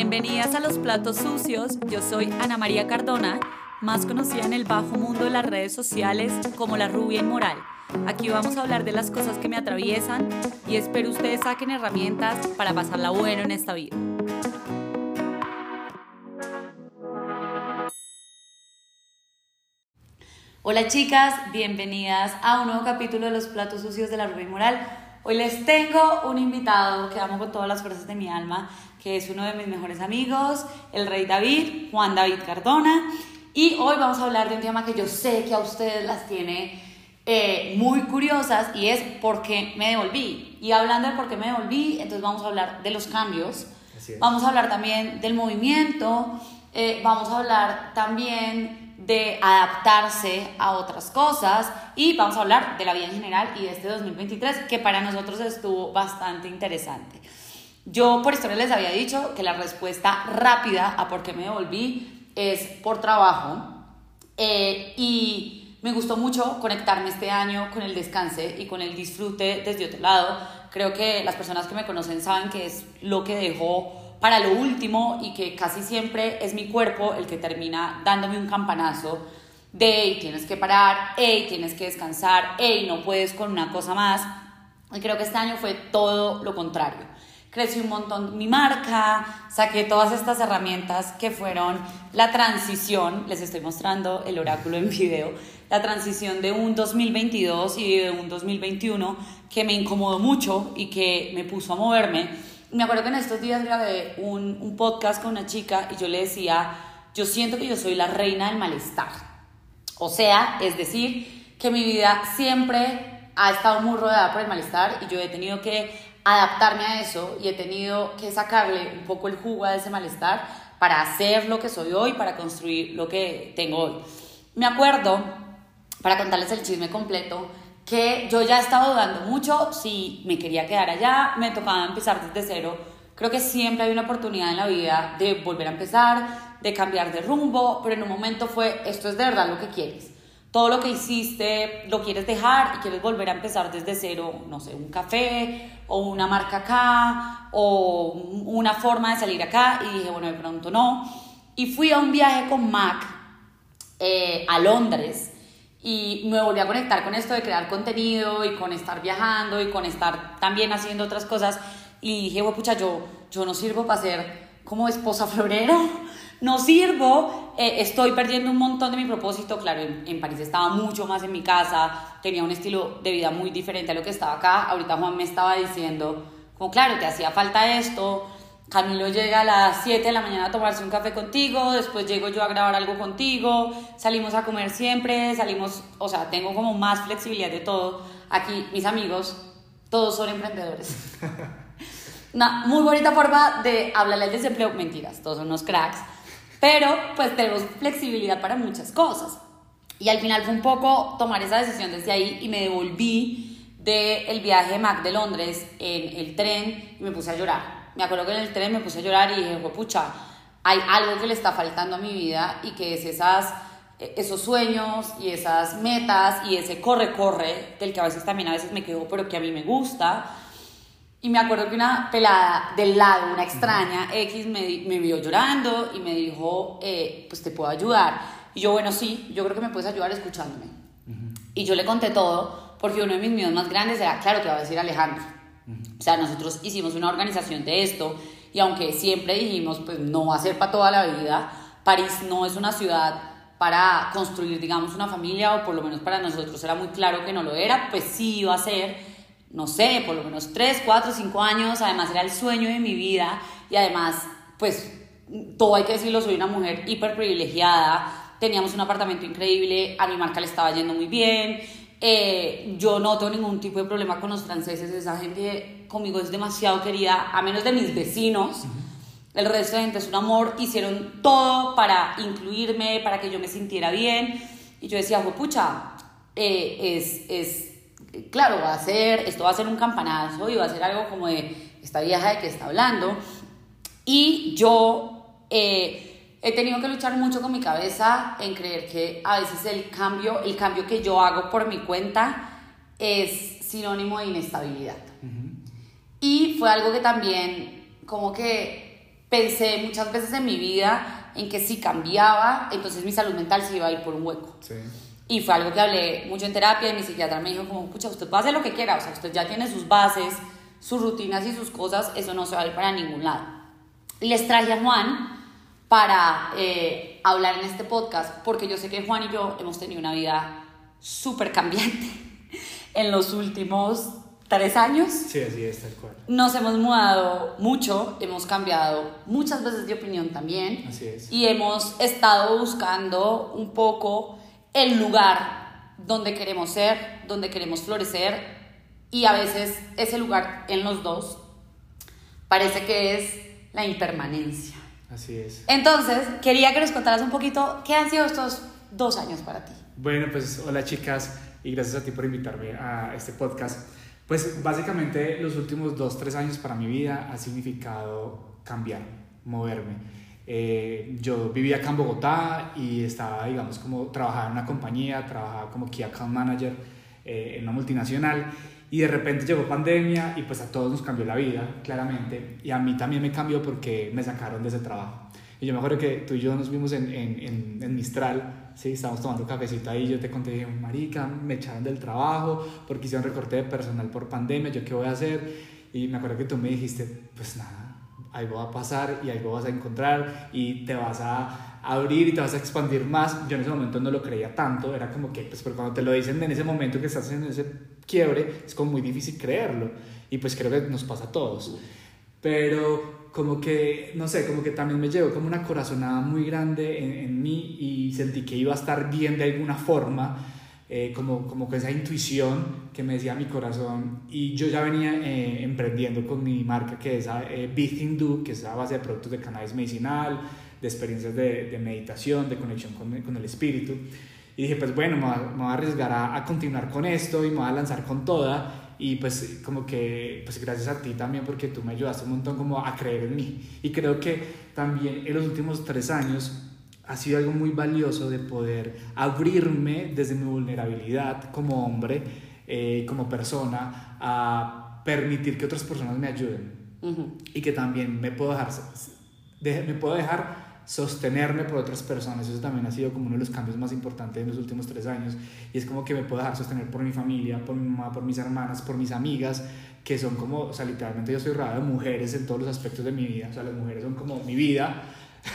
Bienvenidas a Los Platos Sucios, yo soy Ana María Cardona, más conocida en el bajo mundo de las redes sociales como la rubia inmoral. Aquí vamos a hablar de las cosas que me atraviesan y espero ustedes saquen herramientas para pasarla bueno en esta vida. Hola chicas, bienvenidas a un nuevo capítulo de Los Platos Sucios de la Rubia Inmoral. Hoy les tengo un invitado que amo con todas las fuerzas de mi alma, que es uno de mis mejores amigos, el rey David, Juan David Cardona. Y hoy vamos a hablar de un tema que yo sé que a ustedes las tiene eh, muy curiosas y es por qué me devolví. Y hablando de por qué me devolví, entonces vamos a hablar de los cambios, vamos a hablar también del movimiento, eh, vamos a hablar también de adaptarse a otras cosas y vamos a hablar de la vida en general y de este 2023 que para nosotros estuvo bastante interesante. Yo por historia les había dicho que la respuesta rápida a por qué me devolví es por trabajo eh, y me gustó mucho conectarme este año con el descanse y con el disfrute desde otro lado. Creo que las personas que me conocen saben que es lo que dejó para lo último y que casi siempre es mi cuerpo el que termina dándome un campanazo de hey, tienes que parar, hey, tienes que descansar, hey, no puedes con una cosa más. Y creo que este año fue todo lo contrario crecí un montón mi marca, saqué todas estas herramientas que fueron la transición, les estoy mostrando el oráculo en video, la transición de un 2022 y de un 2021 que me incomodó mucho y que me puso a moverme. Me acuerdo que en estos días grabé un, un podcast con una chica y yo le decía, yo siento que yo soy la reina del malestar. O sea, es decir, que mi vida siempre ha estado muy rodeada por el malestar y yo he tenido que adaptarme a eso y he tenido que sacarle un poco el jugo a ese malestar para hacer lo que soy hoy, para construir lo que tengo hoy. Me acuerdo, para contarles el chisme completo, que yo ya estaba dudando mucho si me quería quedar allá, me tocaba empezar desde cero. Creo que siempre hay una oportunidad en la vida de volver a empezar, de cambiar de rumbo, pero en un momento fue, esto es de verdad lo que quieres todo lo que hiciste lo quieres dejar y quieres volver a empezar desde cero, no sé, un café o una marca acá o una forma de salir acá y dije, bueno, de pronto no. Y fui a un viaje con Mac eh, a Londres y me volví a conectar con esto de crear contenido y con estar viajando y con estar también haciendo otras cosas y dije, bueno, pucha, yo, yo no sirvo para ser como esposa florero no sirvo, eh, estoy perdiendo un montón de mi propósito. Claro, en, París estaba mucho más en mi casa, tenía un estilo de vida muy diferente a lo que estaba acá. Ahorita Juan me estaba diciendo, como claro, te hacía falta esto. Camilo llega a las 7 de la mañana a tomarse un café contigo, después llego yo a grabar algo contigo, salimos a comer siempre, salimos, o sea, tengo como más flexibilidad de todo. Aquí mis amigos, todos son emprendedores. Una muy bonita forma de hablarle al desempleo, mentiras, todos son unos cracks pero pues tenemos flexibilidad para muchas cosas. Y al final fue un poco tomar esa decisión desde ahí y me devolví del viaje de Mac de Londres en el tren y me puse a llorar. Me acuerdo que en el tren me puse a llorar y dije, pucha, hay algo que le está faltando a mi vida y que es esas, esos sueños y esas metas y ese corre-corre del que a veces también a veces me quedo, pero que a mí me gusta y me acuerdo que una pelada del lado, una extraña, X, me, me vio llorando y me dijo, eh, pues te puedo ayudar. Y yo, bueno, sí, yo creo que me puedes ayudar escuchándome. Y yo le conté todo, porque uno de mis miedos más grandes era, claro, que va a decir Alejandro. O sea, nosotros hicimos una organización de esto y aunque siempre dijimos, pues no va a ser para toda la vida, París no es una ciudad para construir, digamos, una familia, o por lo menos para nosotros era muy claro que no lo era, pues sí iba a ser no sé, por lo menos 3, 4, 5 años, además era el sueño de mi vida y además, pues, todo hay que decirlo, soy una mujer hiper privilegiada, teníamos un apartamento increíble, a mi marca le estaba yendo muy bien, eh, yo no tengo ningún tipo de problema con los franceses, esa gente conmigo es demasiado querida, a menos de mis vecinos. El resto de gente es un amor, hicieron todo para incluirme, para que yo me sintiera bien. Y yo decía, pucha, eh, es, es claro, va a ser, esto va a ser un campanazo y va a ser algo como de esta vieja de que está hablando. Y yo eh, he tenido que luchar mucho con mi cabeza en creer que a veces el cambio, el cambio que yo hago por mi cuenta es sinónimo de inestabilidad. Y fue algo que también como que pensé muchas veces en mi vida en que si cambiaba, entonces mi salud mental se iba a ir por un hueco. Sí. Y fue algo que hablé mucho en terapia y mi psiquiatra me dijo como, pucha, usted puede hacer lo que quiera, o sea, usted ya tiene sus bases, sus rutinas y sus cosas, eso no se va a ir para ningún lado. Les traje a Juan para eh, hablar en este podcast, porque yo sé que Juan y yo hemos tenido una vida súper cambiante en los últimos tres años. Sí, así es, tal cual. Nos hemos mudado mucho, hemos cambiado muchas veces de opinión también. Así es. Y hemos estado buscando un poco el lugar donde queremos ser, donde queremos florecer. Y a veces ese lugar en los dos parece que es la impermanencia. Así es. Entonces, quería que nos contaras un poquito qué han sido estos dos años para ti. Bueno, pues hola chicas y gracias a ti por invitarme a este podcast. Pues básicamente los últimos dos, tres años para mi vida ha significado cambiar, moverme. Eh, yo vivía acá en Bogotá y estaba, digamos, como trabajaba en una compañía, trabajaba como Key Account Manager eh, en una multinacional y de repente llegó pandemia y pues a todos nos cambió la vida, claramente, y a mí también me cambió porque me sacaron de ese trabajo. Y yo me acuerdo que tú y yo nos vimos en, en, en, en Mistral, ¿sí? estábamos tomando cafecito ahí, yo te conté, dije, marica, me echaron del trabajo porque hicieron recorte de personal por pandemia, ¿yo qué voy a hacer? Y me acuerdo que tú me dijiste, pues nada, algo va a pasar y algo vas a encontrar y te vas a abrir y te vas a expandir más. Yo en ese momento no lo creía tanto, era como que, pues, pero cuando te lo dicen en ese momento que estás en ese quiebre, es como muy difícil creerlo. Y pues creo que nos pasa a todos. Pero como que, no sé, como que también me llegó como una corazonada muy grande en, en mí y sentí que iba a estar bien de alguna forma. Eh, como, como con esa intuición que me decía mi corazón y yo ya venía eh, emprendiendo con mi marca que es eh, Thing Do, que es a base de productos de cannabis medicinal, de experiencias de, de meditación, de conexión con, con, el espíritu. Y dije, pues bueno, me voy me voy a arriesgar a, a, continuar con esto y me voy a lanzar con toda. Y pues como que, pues gracias a ti también, porque tú me ayudaste un montón como a creer en mí. Y creo que también en los últimos tres años ha sido algo muy valioso de poder abrirme desde mi vulnerabilidad como hombre, eh, como persona, a permitir que otras personas me ayuden. Uh -huh. Y que también me puedo dejar, de, me puedo dejar sostenerme por otras personas. Eso también ha sido como uno de los cambios más importantes en los últimos tres años. Y es como que me puedo dejar sostener por mi familia, por mi mamá, por mis hermanas, por mis amigas, que son como, o sea, literalmente yo estoy rodeado de mujeres en todos los aspectos de mi vida. O sea, las mujeres son como mi vida.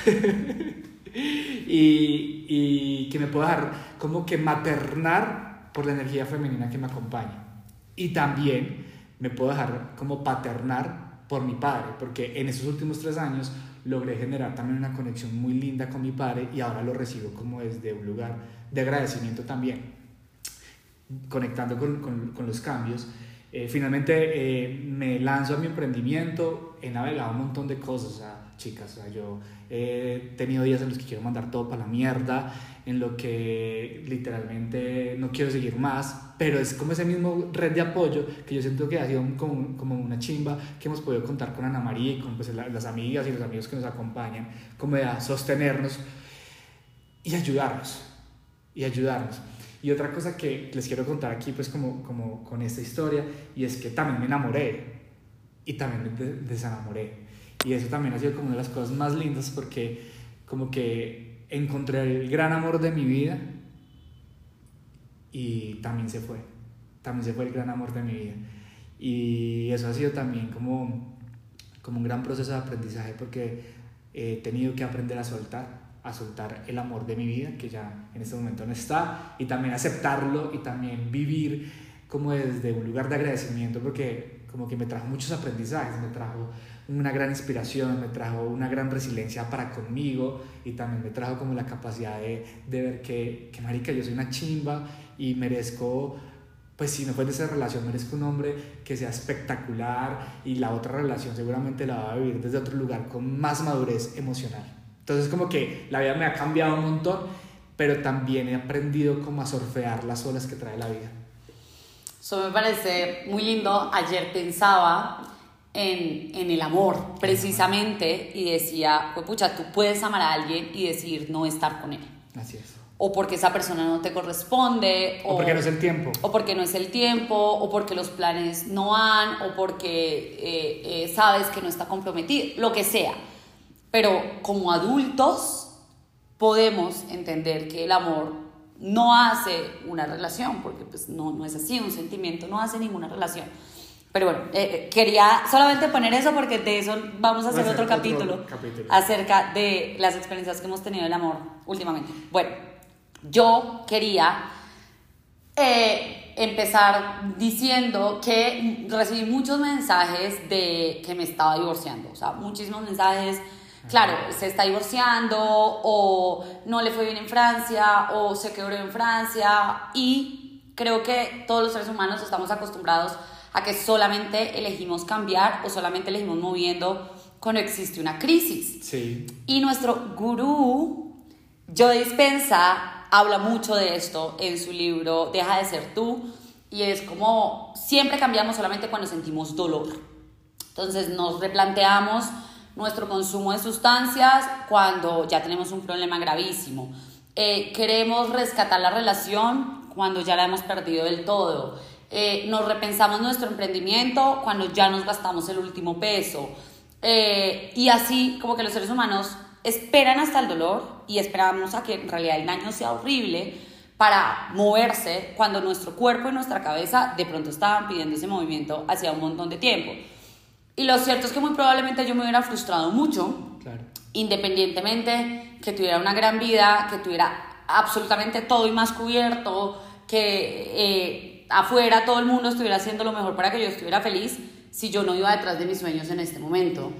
y, y, que me puedo dejar como que maternar por la energía femenina que me acompaña. Y también me puedo dejar como paternar por mi padre, porque en esos últimos tres años logré generar también una conexión muy linda con mi padre y ahora lo recibo como desde un lugar de agradecimiento también, conectando con, con, con los cambios. Eh, finalmente eh, me lanzo a mi emprendimiento, he navegado un montón de cosas, o sea, chicas, o sea, yo he tenido días en los que quiero mandar todo para la mierda, en lo que literalmente no quiero seguir más, pero es como ese mismo red de apoyo que yo siento que ha sido como, como una chimba que hemos podido contar con Ana María y con pues, las amigas y los amigos que nos acompañan, como de sostenernos y ayudarnos, y ayudarnos. Y otra cosa que les quiero contar aquí, pues como, como con esta historia, y es que también me enamoré y también me desenamoré. Y eso también ha sido como una de las cosas más lindas porque como que encontré el gran amor de mi vida y también se fue. También se fue el gran amor de mi vida. Y eso ha sido también como, como un gran proceso de aprendizaje porque he tenido que aprender a soltar, a soltar el amor de mi vida, que ya en este momento no está, y también aceptarlo y también vivir como desde un lugar de agradecimiento porque como que me trajo muchos aprendizajes, me trajo una gran inspiración, me trajo una gran resiliencia para conmigo y también me trajo como la capacidad de, de ver que, que, marica, yo soy una chimba y merezco, pues si no fue de esa relación, merezco un hombre que sea espectacular y la otra relación seguramente la va a vivir desde otro lugar con más madurez emocional. Entonces como que la vida me ha cambiado un montón, pero también he aprendido como a surfear las olas que trae la vida. Eso me parece muy lindo. Ayer pensaba en, en, el amor, precisamente, y decía, pues pucha, tú puedes amar a alguien y decir no estar con él. Así es. O porque esa persona no te corresponde. O, o porque no es el tiempo. O porque no es el tiempo, o porque los planes no han, o porque eh, eh, sabes que no está comprometido, lo que sea. pero como adultos podemos entender que el amor no hace una relación, porque pues no, no es así, un sentimiento no hace ninguna relación. Pero bueno, eh, eh, quería solamente poner eso porque de eso vamos a hacer, otro, capítulo, acerca de las experiencias que hemos tenido del amor últimamente. Bueno, yo quería eh, empezar diciendo que recibí muchos mensajes de que me estaba divorciando, o sea, muchísimos mensajes. Claro, se está divorciando o no le fue bien en Francia o se quebró en Francia y creo que todos los seres humanos estamos acostumbrados a que solamente elegimos cambiar o solamente elegimos moviendo cuando existe una crisis. Sí. Y nuestro gurú, Joe Dispensa, habla mucho de esto en su libro Deja de ser tú. Y es como siempre cambiamos solamente cuando sentimos dolor. Entonces nos replanteamos nuestro consumo de sustancias cuando ya tenemos un problema gravísimo. Eh, queremos rescatar la relación cuando ya la hemos perdido del todo. Eh, nos repensamos nuestro emprendimiento cuando ya nos gastamos el último peso. Eh, y así como que los seres humanos esperan hasta el dolor y esperamos a que en realidad el daño sea horrible para moverse cuando nuestro cuerpo y nuestra cabeza de pronto estaban pidiendo ese movimiento hacía un montón de tiempo. Y lo cierto es que muy probablemente yo me hubiera frustrado mucho, independientemente que tuviera una gran vida, que tuviera absolutamente todo y más cubierto, que... Eh, afuera todo el mundo estuviera haciendo lo mejor para que yo estuviera feliz si yo no iba detrás de mis sueños en este momento.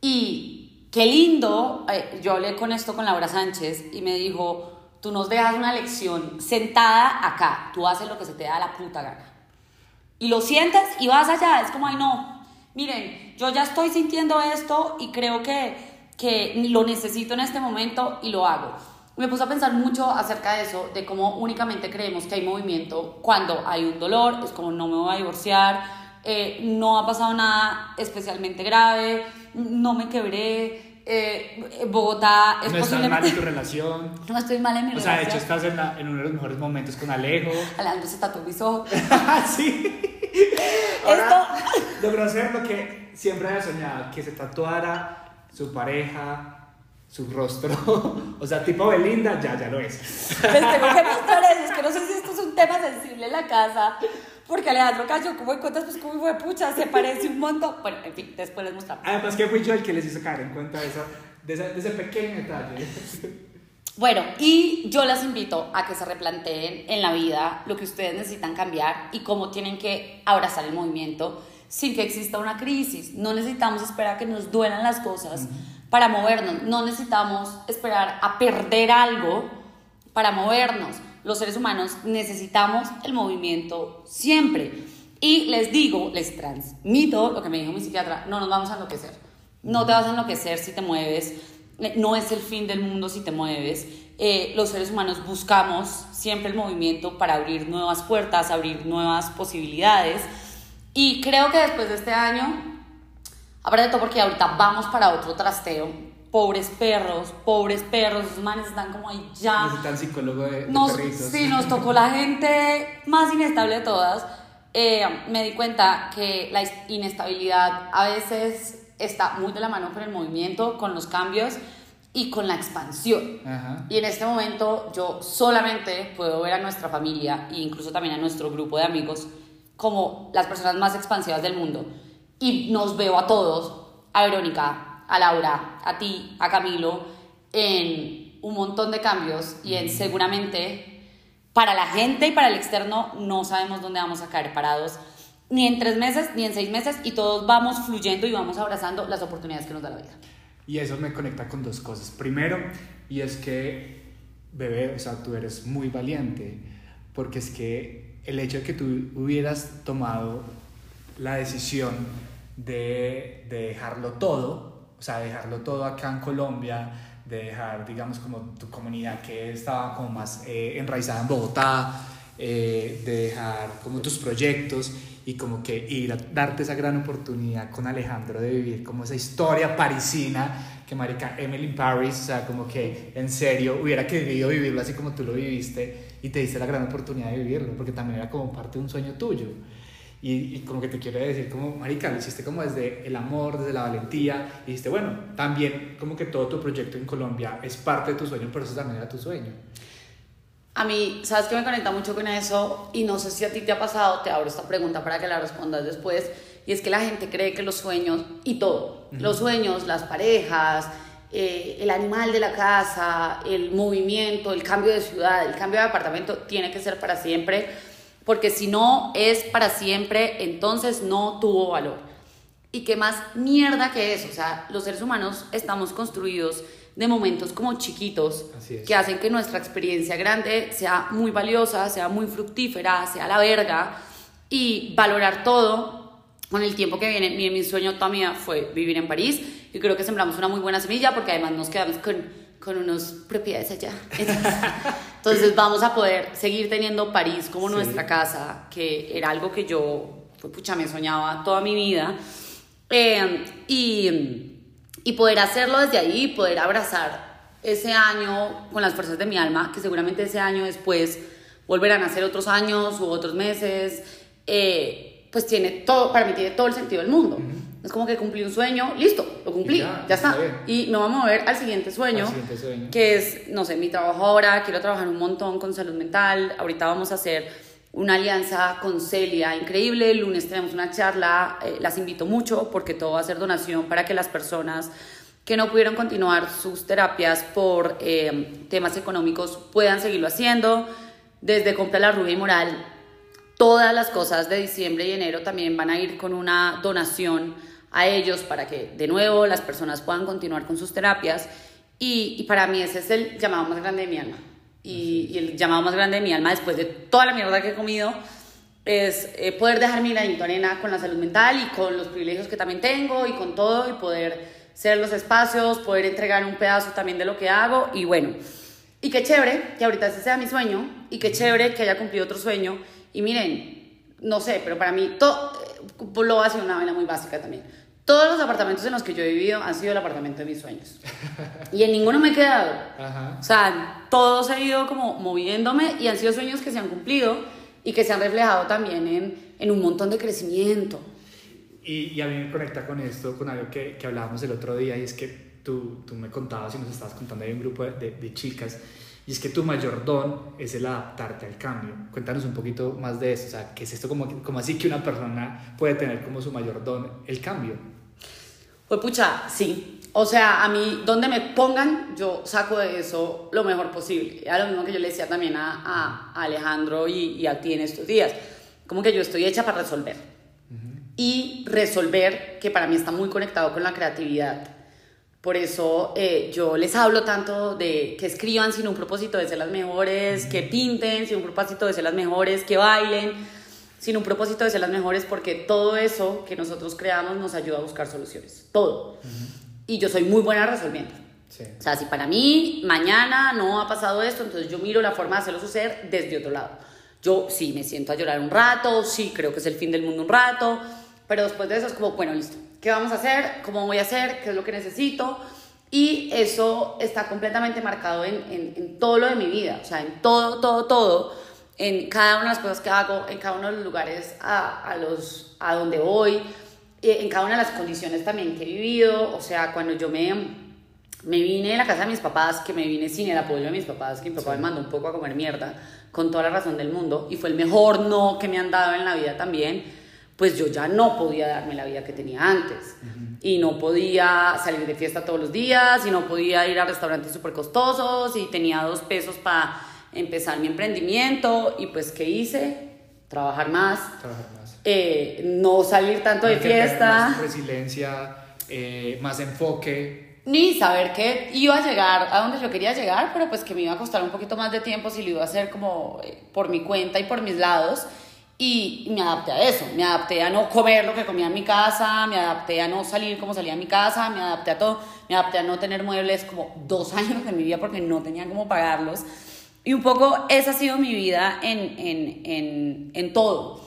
Y qué lindo, eh, yo hablé con esto con Laura Sánchez y me dijo, tú nos dejas una lección sentada acá, tú haces lo que se te da la puta gana. Y lo sientes y vas allá, es como, ay no, miren, yo ya estoy sintiendo esto y creo que, que lo necesito en este momento y lo hago me puse a pensar mucho acerca de eso, de cómo únicamente creemos que hay movimiento cuando hay un dolor, es como no me voy a divorciar, eh, no ha pasado nada especialmente grave, no me quebré, eh, Bogotá es no estás mal en tu relación. No estoy mal en mi relación. O sea, de hecho estás en, en, uno de los mejores momentos con Alejo. Alejandro se tatuó mis ojos. sí. Esto... logró hacer lo que siempre había soñado, que se tatuara su pareja su rostro, o sea, tipo Belinda, ya, ya lo es. Les tengo que mostrar eso, es que no sé si esto es un tema sensible en la casa, porque Alejandro cayó como en cuentas, pues como fue pucha, se parece un montón. Bueno, en fin, después les mostramos. Además que fui yo el que les hizo caer en cuenta de, de, ese, de ese pequeño detalle. Bueno, y yo las invito a que se replanteen en la vida lo que ustedes necesitan cambiar y cómo tienen que abrazar el movimiento sin que exista una crisis. No necesitamos esperar a que nos duelan las cosas para movernos. No necesitamos esperar a perder algo para movernos. Los seres humanos necesitamos el movimiento siempre. Y les digo, les transmito lo que me dijo mi psiquiatra, no nos vamos a enloquecer. No te vas a enloquecer si te mueves. No es el fin del mundo si te mueves. Eh, los seres humanos buscamos siempre el movimiento para abrir nuevas puertas, abrir nuevas posibilidades. Y creo que después de este año Aparte de todo porque ahorita vamos para otro trasteo. Pobres perros, pobres perros, esos manes están como ahí ya. Necesitan psicólogo de, nos, perritos. Sí, nos tocó la gente más inestable de todas. Eh, me di cuenta que la inestabilidad a veces está muy de la mano con el movimiento, con los cambios y con la expansión. Y en este momento yo solamente puedo ver a nuestra familia e incluso también a nuestro grupo de amigos como las personas más expansivas del mundo y nos veo a todos, a Verónica, a Laura, a ti, a Camilo, en un montón de cambios y en seguramente para la gente y para el externo no sabemos dónde vamos a caer parados, ni en tres meses, ni en seis meses, y todos vamos fluyendo y vamos abrazando las oportunidades que nos da la vida. Y eso me conecta con dos cosas. Primero, y es que, bebé, o sea, tú eres muy valiente, porque es que el hecho de que tú hubieras tomado la decisión de, dejarlo todo, o sea, dejarlo todo acá en Colombia, de dejar, digamos, como tu comunidad que estaba como más eh, enraizada en Bogotá, eh, de dejar como tus proyectos y como que ir darte esa gran oportunidad con Alejandro de vivir como esa historia parisina que marica Emily in Paris, o sea, como que en serio hubiera querido vivirlo así como tú lo viviste y te diste la gran oportunidad de vivirlo, porque también era como parte de un sueño tuyo. Y, y, como que te quiere decir, como, marica, lo hiciste como desde el amor, desde la valentía, y dijiste, bueno, también como que todo tu proyecto en Colombia es parte de tu sueño, pero eso también era tu sueño. A mí, ¿sabes que me conecta mucho con eso? Y no sé si a ti te ha pasado, te abro esta pregunta para que la respondas después, y es que la gente cree que los sueños, y todo, los sueños, las parejas, eh, el animal de la casa, el movimiento, el cambio de ciudad, el cambio de apartamento, tiene que ser para siempre porque si no es para siempre, entonces no tuvo valor. Y qué más mierda que eso, o sea, los seres humanos estamos construidos de momentos como chiquitos que hacen que nuestra experiencia grande sea muy valiosa, sea muy fructífera, sea la verga y valorar todo con el tiempo que viene. Mi, mi sueño también fue vivir en París y creo que sembramos una muy buena semilla porque además nos quedamos con, con unas propiedades allá. Entonces vamos a poder seguir teniendo París como nuestra casa, que era algo que yo, pues, pucha, me soñaba toda mi vida. Eh, y, y poder hacerlo desde ahí, poder abrazar ese año con las fuerzas de mi alma, que seguramente ese año después volverán a ser otros años u otros meses, eh, pues tiene todo, para mí tiene todo el sentido del mundo. Es como que cumplí un sueño, listo, lo cumplí, ya, está. y me vamos a mover al siguiente sueño, que es, no sé, mi trabajo ahora, quiero trabajar un montón con salud mental, ahorita vamos a hacer una alianza con Celia increíble, el lunes tenemos una charla, eh, las invito mucho porque todo va a ser donación para que las personas que no pudieron continuar sus terapias por eh, temas económicos puedan seguirlo haciendo. Desde Compra la Rubia y Moral, todas las cosas de diciembre y enero también van a ir con una donación a ellos para que de nuevo las personas puedan continuar con sus terapias. Y, para mí ese es el llamado más grande de mi alma. Y, el llamado más grande de mi alma después de toda la mierda que he comido es eh, poder dejar mi granito arena con la salud mental y con los privilegios que también tengo y con todo y poder ser los espacios, poder entregar un pedazo también de lo que hago y bueno, y qué chévere que ahorita ese sea mi sueño y qué chévere que haya cumplido otro sueño y miren, no sé, pero para mí todo, eh, lo hace una vaina muy básica también todos los apartamentos en los que yo he vivido han sido el apartamento de mis sueños. Y en ninguno me he quedado. O sea, todos he ido como moviéndome y han sido sueños que se han cumplido y que se han reflejado también en, en un montón de crecimiento. Y, y, a mí me conecta con esto, con algo que, que hablábamos el otro día, y es que tú, tú me contabas y nos estabas contando, hay un grupo de, de, chicas, y es que tu mayor don es el adaptarte al cambio. Cuéntanos un poquito más de eso, o sea, ¿qué es esto como, como así que una persona puede tener como su mayor don el cambio? Pues pucha, sí. O sea, a mí, donde me pongan, yo saco de eso lo mejor posible. Era lo mismo que yo le decía también a, a Alejandro y, y, a ti en estos días. Como que yo estoy hecha para resolver. Y resolver, que para mí está muy conectado con la creatividad. Por eso eh, yo les hablo tanto de que escriban sin un propósito de ser las mejores, que pinten sin un propósito de ser las mejores, que bailen sin un propósito de ser las mejores, porque todo eso que nosotros creamos nos ayuda a buscar soluciones, todo. Y yo soy muy buena resolviendo. O sea, si para mí mañana no ha pasado esto, entonces yo miro la forma de hacerlo suceder desde otro lado. Yo sí me siento a llorar un rato, sí creo que es el fin del mundo un rato, pero después de eso es como, bueno, listo, ¿qué vamos a hacer? ¿Cómo voy a hacer? ¿Qué es lo que necesito? Y eso está completamente marcado en, en, en todo lo de mi vida, o sea, en todo, todo, todo en cada una de las cosas que hago, en cada uno de los lugares a, a los, a donde voy, en cada una de las condiciones también que he vivido, o sea, cuando yo me, me vine de la casa de mis papás, que me vine sin el apoyo de mis papás, que mi papá me mandó un poco a comer mierda, con toda la razón del mundo, y fue el mejor no que me han dado en la vida también, pues yo ya no podía darme la vida que tenía antes. Y no podía salir de fiesta todos los días, y no podía ir a restaurantes súper costosos, y tenía dos pesos para empezar mi emprendimiento y pues ¿qué hice? Trabajar más. Trabajar más. Eh, no salir tanto de fiesta. Más resiliencia, eh, más enfoque. Ni saber que iba a llegar a donde yo quería llegar, pero pues que me iba a costar un poquito más de tiempo si lo iba a hacer como eh, por mi cuenta y por mis lados. Y me adapté a eso, me adapté a no comer lo que comía en mi casa, me adapté a no salir como salía en mi casa, me adapté a todo, me adapté a no tener muebles como dos años en mi vida porque no tenía cómo pagarlos. Y un poco esa ha sido mi vida en, en, en, en todo.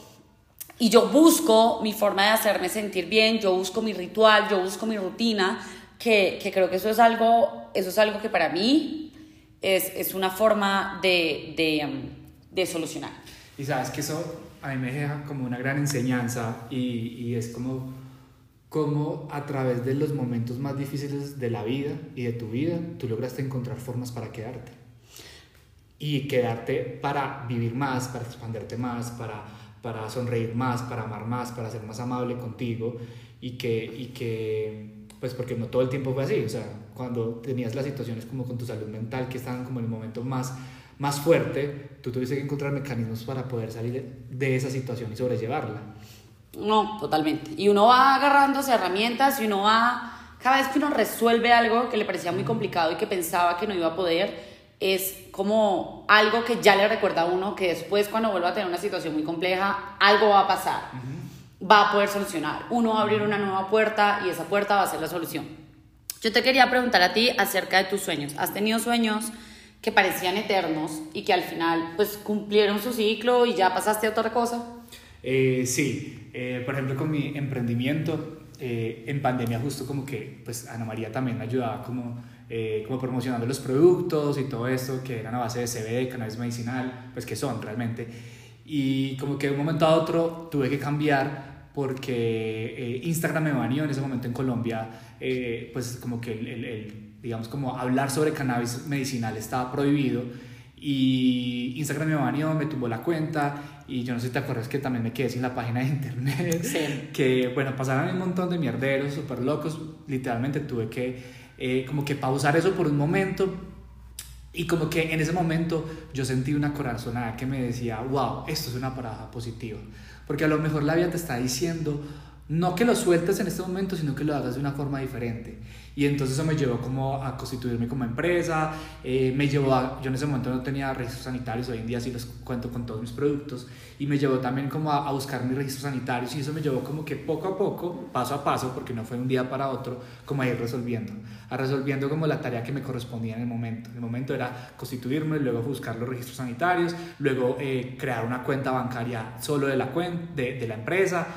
Y yo busco mi forma de hacerme sentir bien, yo busco mi ritual, yo busco mi rutina, que, que creo que eso es algo, eso es algo que para mí es, es una forma de, de, um, de, solucionar. Y sabes que eso a mí me deja como una gran enseñanza y, y es como, como a través de los momentos más difíciles de la vida y de tu vida, tú lograste encontrar formas para quedarte. Y quedarte para vivir más, para expanderte más, para, para sonreír más, para amar más, para ser más amable contigo y que, y que, pues porque no todo el tiempo fue así, o sea, cuando tenías las situaciones como con tu salud mental que estaban como en el momento más más fuerte, tú tuviste que encontrar mecanismos para poder salir de esa situación y sobrellevarla. No, totalmente. Y uno va agarrándose herramientas y uno va, cada vez que uno resuelve algo que le parecía muy complicado y que pensaba que no iba a poder, es como algo que ya le recuerda a uno que después cuando vuelva a tener una situación muy compleja, algo va a pasar, va a poder solucionar. Uno va a abrir una nueva puerta y esa puerta va a ser la solución. Yo te quería preguntar a ti acerca de tus sueños. ¿Has tenido sueños? Que parecían eternos y que al final pues cumplieron su ciclo y ya pasaste a otra cosa? Eh, sí, eh, por ejemplo con mi emprendimiento, eh, en pandemia justo como que pues Ana María también me ayudaba como, como promocionando los productos y todo esto que eran a base de CBD, cannabis medicinal, pues que son realmente. Y como que de un momento a otro tuve que cambiar porque Instagram me baneó en ese momento en Colombia, pues como que el, el digamos, como hablar sobre cannabis medicinal estaba prohibido. Y Instagram me baneó, me tumbó la cuenta. Y yo no sé si te acuerdas que también me quedé sin la página de internet, sí. que bueno, pasaron un montón de mierderos súper locos, literalmente tuve que eh, como que pausar eso por un momento. Y como que en ese momento yo sentí una corazonada que me decía, wow, esto es una parada positiva, porque a lo mejor la vida te está diciendo, no que lo sueltes en este momento, sino que lo hagas de una forma diferente. Y entonces eso me llevó como a constituirme como empresa, eh, me llevó a, yo en ese momento no tenía registros sanitarios, hoy en día sí los cuento con todos mis productos, y me llevó también como a, buscar mis registros sanitarios y eso me llevó como que poco a poco, paso a paso, porque no fue un día para otro, como a ir resolviendo, a resolviendo como la tarea que me correspondía en el momento. El momento era constituirme, luego buscar los registros sanitarios, luego eh, crear una cuenta bancaria solo de la, de, de la empresa,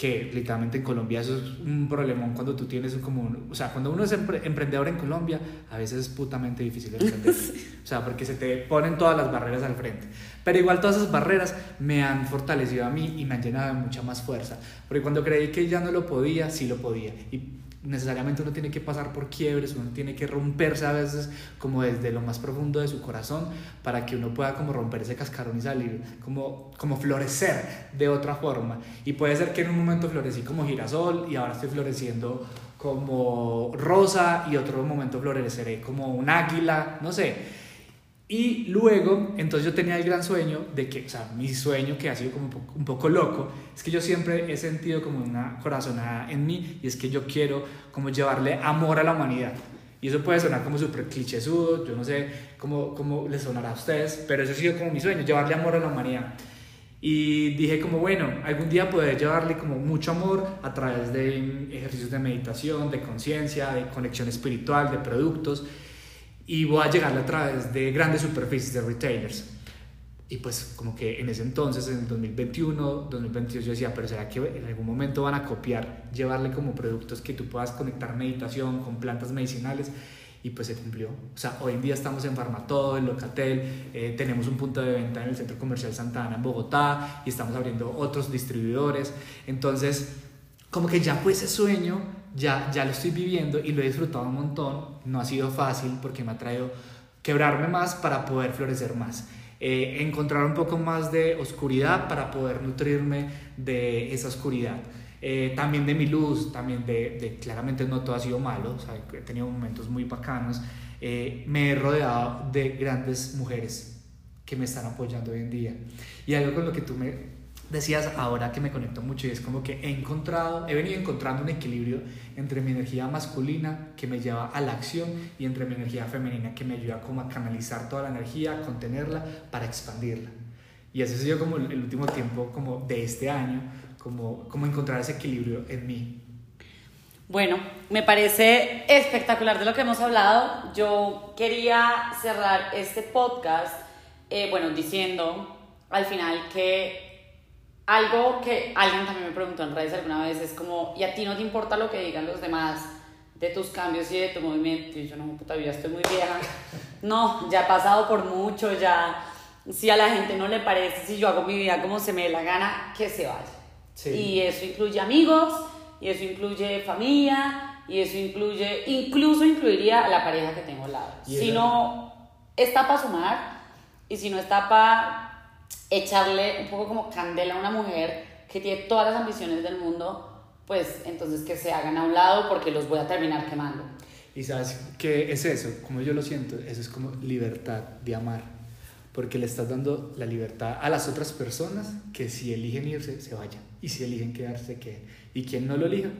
que literalmente en Colombia eso es un problemón cuando tú tienes como, o sea, cuando uno es emprendedor en Colombia, a veces es putamente difícil emprender, o sea, porque se te ponen todas las barreras al frente, pero igual todas esas barreras me han fortalecido a mí y me han llenado de mucha más fuerza, porque cuando creí que ya no lo podía, sí lo podía, y necesariamente uno tiene que pasar por quiebres, uno tiene que romperse a veces como desde lo más profundo de su corazón para que uno pueda como romper ese cascarón y salir, como, como florecer de otra forma. Y puede ser que en un momento florecí como girasol y ahora estoy floreciendo como rosa y otro momento floreceré como un águila, no sé. Y luego, entonces yo tenía el gran sueño de que, o sea, mi sueño que ha sido como un poco, loco, es que yo siempre he sentido como una corazonada en mí y es que yo quiero como llevarle amor a la humanidad. Y eso puede sonar como súper clichésudo, yo no sé cómo, cómo les sonará a ustedes, pero eso ha sido como mi sueño, llevarle amor a la humanidad. Y dije como, bueno, algún día poder llevarle como mucho amor a través de ejercicios de meditación, de conciencia, de conexión espiritual, de productos y voy a llegarle a través de grandes superficies de retailers. Y pues como que en ese entonces, en 2021, 2022, yo decía, pero ¿será que en algún momento van a copiar, llevarle como productos que tú puedas conectar meditación con plantas medicinales? Y pues se cumplió. O sea, hoy en día estamos en Farmatodo, en Locatel, eh, tenemos un punto de venta en el Centro Comercial Santa Ana en Bogotá y estamos abriendo otros distribuidores. Entonces, como que ya fue ese sueño ya, ya lo estoy viviendo y lo he disfrutado un montón. No ha sido fácil porque me ha traído quebrarme más para poder florecer más. Eh, encontrar un poco más de oscuridad para poder nutrirme de esa oscuridad. Eh, también de mi luz, también de, claramente no todo ha sido malo, he tenido momentos muy bacanos. Eh, me he rodeado de grandes mujeres que me están apoyando hoy en día. Y algo con lo que tú me decías ahora que me conecto mucho y es como que he encontrado, he venido encontrando un equilibrio entre mi energía masculina que me lleva a la acción y entre mi energía femenina que me ayuda como a canalizar toda la energía, a contenerla para expandirla. Y ese ha sido como el último tiempo como de este año, como, como encontrar ese equilibrio en mí. Bueno, me parece espectacular de lo que hemos hablado. Yo quería cerrar este podcast, eh, bueno, diciendo al final que algo que alguien también me preguntó en redes alguna vez es como, ¿y a ti no te importa lo que digan los demás de tus cambios y de tu movimiento? Y yo, no, puta vida, estoy muy vieja. No, ya he pasado por mucho, ya, Si a la gente no le parece, si yo hago mi vida como se me dé la gana, que se vaya. Sí. Y eso incluye amigos, y eso incluye familia, y eso incluye, incluso incluiría a la pareja que tengo al lado. Si no está para sumar, y si no está para echarle un poco como candela a una mujer que tiene todas las ambiciones del mundo, pues entonces que se hagan a un lado porque los voy a terminar quemando. Y sabes qué es eso, como yo lo siento, eso es como libertad de amar, porque le estás dando la libertad a las otras personas que si eligen irse, se vayan, y si eligen quedarse, que Y quien no lo elija,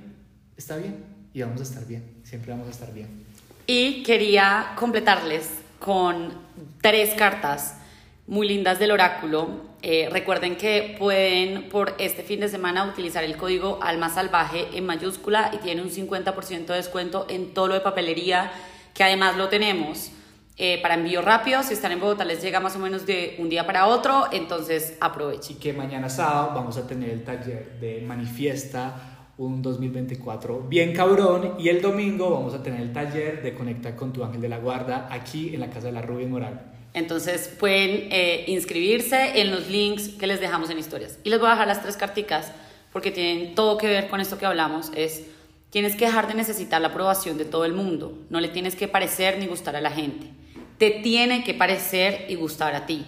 está bien, y vamos a estar bien, siempre vamos a estar bien. Y quería completarles con tres cartas muy lindas del oráculo. Eh, recuerden que pueden por este fin de semana utilizar el código Alma Salvaje en mayúscula y tienen un 50% de descuento en todo lo de papelería, que además lo tenemos eh, para envío rápido. Si están en Bogotá les llega más o menos de un día para otro, entonces aprovechen. Y que mañana sábado vamos a tener el taller de Manifiesta un 2024 bien cabrón y el domingo vamos a tener el taller de Conecta con tu ángel de la guarda aquí en la casa de la Rubén Moral. Entonces pueden eh, inscribirse en los links que les dejamos en historias. Y les voy a dejar las tres carticas porque tienen todo que ver con esto que hablamos. Es, tienes que dejar de necesitar la aprobación de todo el mundo. No le tienes que parecer ni gustar a la gente. Te tiene que parecer y gustar a ti.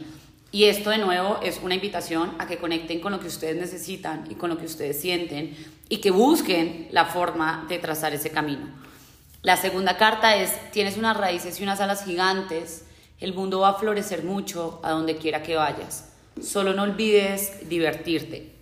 Y esto de nuevo es una invitación a que conecten con lo que ustedes necesitan y con lo que ustedes sienten y que busquen la forma de trazar ese camino. La segunda carta es, tienes unas raíces y unas alas gigantes, el mundo va a florecer mucho a donde quiera que vayas. Solo no olvides divertirte.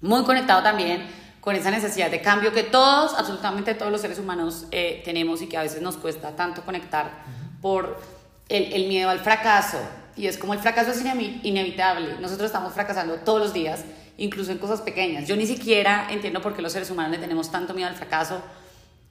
Muy conectado también con esa necesidad de cambio que todos, absolutamente todos los seres humanos eh, tenemos y que a veces nos cuesta tanto conectar por el, el miedo al fracaso. Y es como el fracaso es inevi- inevitable. Nosotros estamos fracasando todos los días, incluso en cosas pequeñas. Yo ni siquiera entiendo por qué los seres humanos le tenemos tanto miedo al fracaso.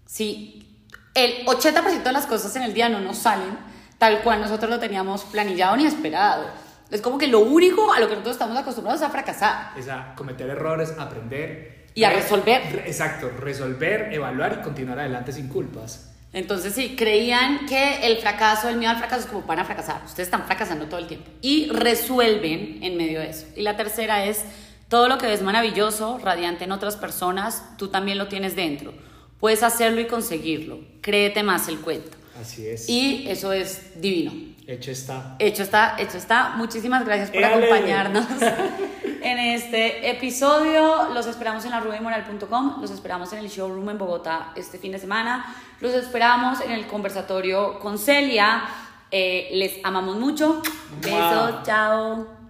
Si el 80% de las cosas en el día no nos salen tal cual nosotros lo teníamos planillado ni esperado. Es como que lo único a lo que nosotros estamos acostumbrados es a fracasar. Es a cometer errores, aprender. Y a re- resolver. re- exacto, resolver, evaluar y continuar adelante sin culpas. Entonces, sí, creían que el fracaso, el miedo al fracaso es como van a fracasar. Ustedes están fracasando todo el tiempo. Y resuelven en medio de eso. Y la tercera es, todo lo que ves maravilloso, radiante en otras personas, tú también lo tienes dentro. Puedes hacerlo y conseguirlo. Créete más el cuento. Así es. Y eso es divino. Hecho está. Hecho está, hecho está. Muchísimas gracias por acompañarnos en este episodio. Los esperamos en la los esperamos en el showroom en Bogotá este fin de semana, los esperamos en el conversatorio con Celia. Eh, les amamos mucho. Besos, chao.